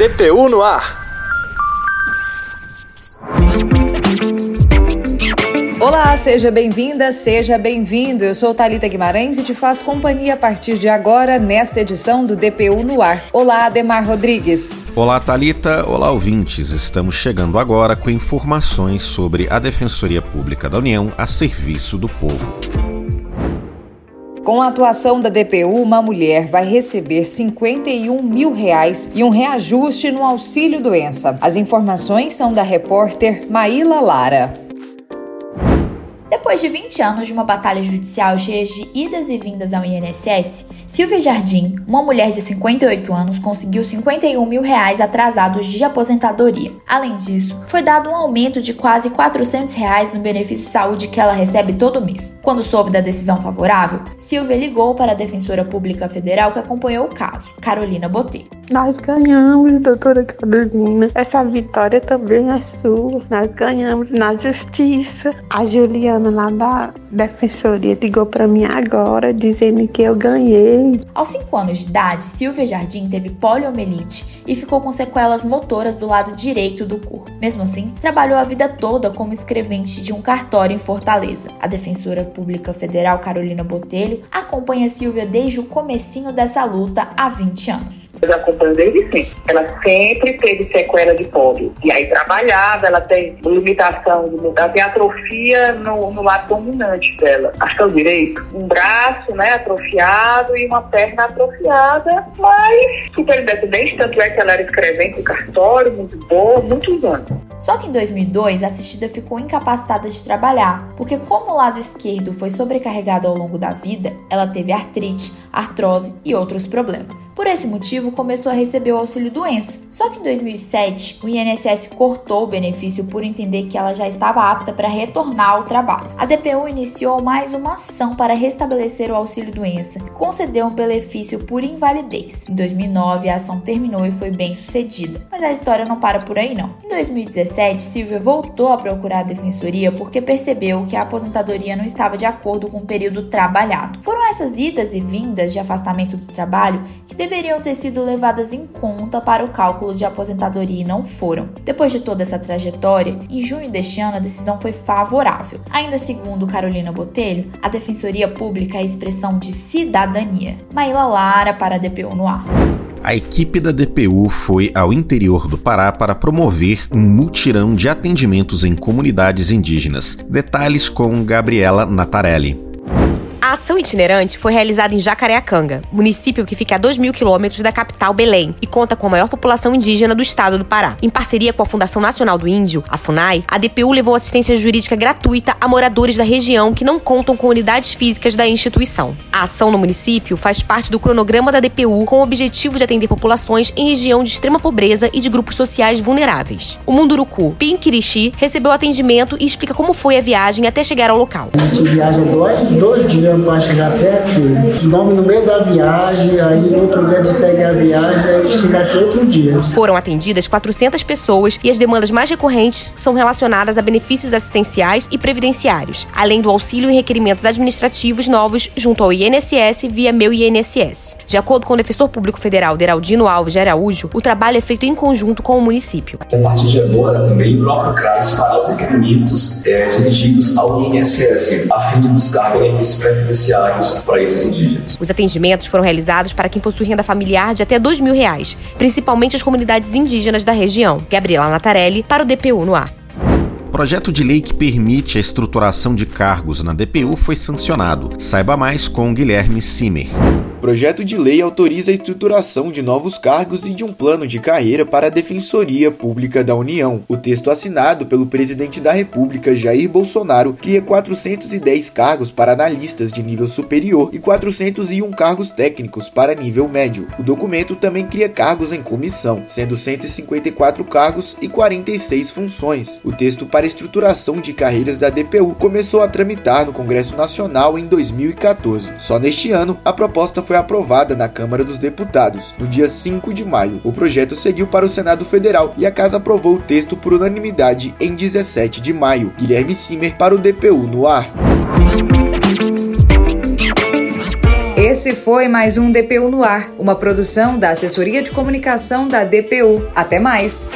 DPU no ar. Olá, seja bem-vinda, seja bem-vindo. Eu sou Talita Guimarães e te faço companhia a partir de agora nesta edição do DPU no ar. Olá, Ademar Rodrigues. Olá, Talita. Olá, ouvintes. Estamos chegando agora com informações sobre a Defensoria Pública da União a serviço do povo. Com a atuação da DPU, uma mulher vai receber 51 mil reais e um reajuste no auxílio doença. As informações são da repórter Maíla Lara. Depois de 20 anos de uma batalha judicial cheia de idas e vindas ao INSS, Silvia Jardim, uma mulher de 58 anos, conseguiu 51 mil reais atrasados de aposentadoria. Além disso, foi dado um aumento de quase 400 reais no benefício de saúde que ela recebe todo mês. Quando soube da decisão favorável, Silvia ligou para a defensora pública federal que acompanhou o caso, Carolina Botelho. Nós ganhamos, doutora Carolina. Essa vitória também é sua. Nós ganhamos na justiça. A Juliana lá da defensoria ligou para mim agora dizendo que eu ganhei aos 5 anos de idade, Silvia Jardim teve poliomielite e ficou com sequelas motoras do lado direito do corpo. Mesmo assim, trabalhou a vida toda como escrevente de um cartório em Fortaleza. A defensora pública federal Carolina Botelho acompanha Silvia desde o comecinho dessa luta há 20 anos. Eu acompanho desde sempre. Ela sempre teve sequela de pólio. E aí trabalhava, ela tem limitação, ela tem atrofia no, no lado dominante dela. Acho que é o direito. Um braço, né, atrofiado e uma perna atrofiada, mas super independente, tanto é que ela era escrevente cartório, muito boa, muitos anos. Só que em 2002, a assistida ficou incapacitada de trabalhar, porque como o lado esquerdo foi sobrecarregado ao longo da vida, ela teve artrite, artrose e outros problemas. Por esse motivo, começou a receber o auxílio doença. Só que em 2007, o INSS cortou o benefício por entender que ela já estava apta para retornar ao trabalho. A DPU iniciou mais uma ação para restabelecer o auxílio doença, que concedeu um benefício por invalidez. Em 2009, a ação terminou e foi bem sucedida. Mas a história não para por aí não. Em 2017, 2017, Silvia voltou a procurar a defensoria porque percebeu que a aposentadoria não estava de acordo com o período trabalhado. Foram essas idas e vindas de afastamento do trabalho que deveriam ter sido levadas em conta para o cálculo de aposentadoria e não foram. Depois de toda essa trajetória, em junho deste ano a decisão foi favorável. Ainda segundo Carolina Botelho, a defensoria pública é a expressão de cidadania. Maíla Lara para a DPU no ar. A equipe da DPU foi ao interior do Pará para promover um mutirão de atendimentos em comunidades indígenas. Detalhes com Gabriela Natarelli. A ação itinerante foi realizada em Jacareacanga, município que fica a 2 mil quilômetros da capital Belém e conta com a maior população indígena do estado do Pará. Em parceria com a Fundação Nacional do Índio, a FUNAI, a DPU levou assistência jurídica gratuita a moradores da região que não contam com unidades físicas da instituição. A ação no município faz parte do cronograma da DPU com o objetivo de atender populações em região de extrema pobreza e de grupos sociais vulneráveis. O Munduruku Pinkirishi recebeu atendimento e explica como foi a viagem até chegar ao local. A gente viaja dois, dois dias para chegar até aqui. Dorme no meio da viagem, aí no outro dia de segue a viagem e chega aqui outro dia. Foram atendidas 400 pessoas e as demandas mais recorrentes são relacionadas a benefícios assistenciais e previdenciários, além do auxílio e requerimentos administrativos novos junto ao INSS via Meu INSS. De acordo com o defensor público federal Deraldino Alves de Araújo, o trabalho é feito em conjunto com o município. A partir de agora, também o próprio CRAS fará os requerimentos é, dirigidos ao INSS, a fim de buscar benefícios previdenciários para esses indígenas. Os atendimentos foram realizados para quem possui renda familiar de até dois mil reais, principalmente as comunidades indígenas da região. Gabriela Natarelli, para o DPU no ar. Projeto de lei que permite a estruturação de cargos na DPU foi sancionado. Saiba mais com Guilherme Simer. Projeto de lei autoriza a estruturação de novos cargos e de um plano de carreira para a Defensoria Pública da União. O texto assinado pelo presidente da República, Jair Bolsonaro, cria 410 cargos para analistas de nível superior e 401 cargos técnicos para nível médio. O documento também cria cargos em comissão, sendo 154 cargos e 46 funções. O texto para a estruturação de carreiras da DPU começou a tramitar no Congresso Nacional em 2014. Só neste ano, a proposta foi aprovada na Câmara dos Deputados, no dia 5 de maio. O projeto seguiu para o Senado Federal e a Casa aprovou o texto por unanimidade em 17 de maio. Guilherme Simer para o DPU no ar. Esse foi mais um DPU no ar, uma produção da Assessoria de Comunicação da DPU. Até mais!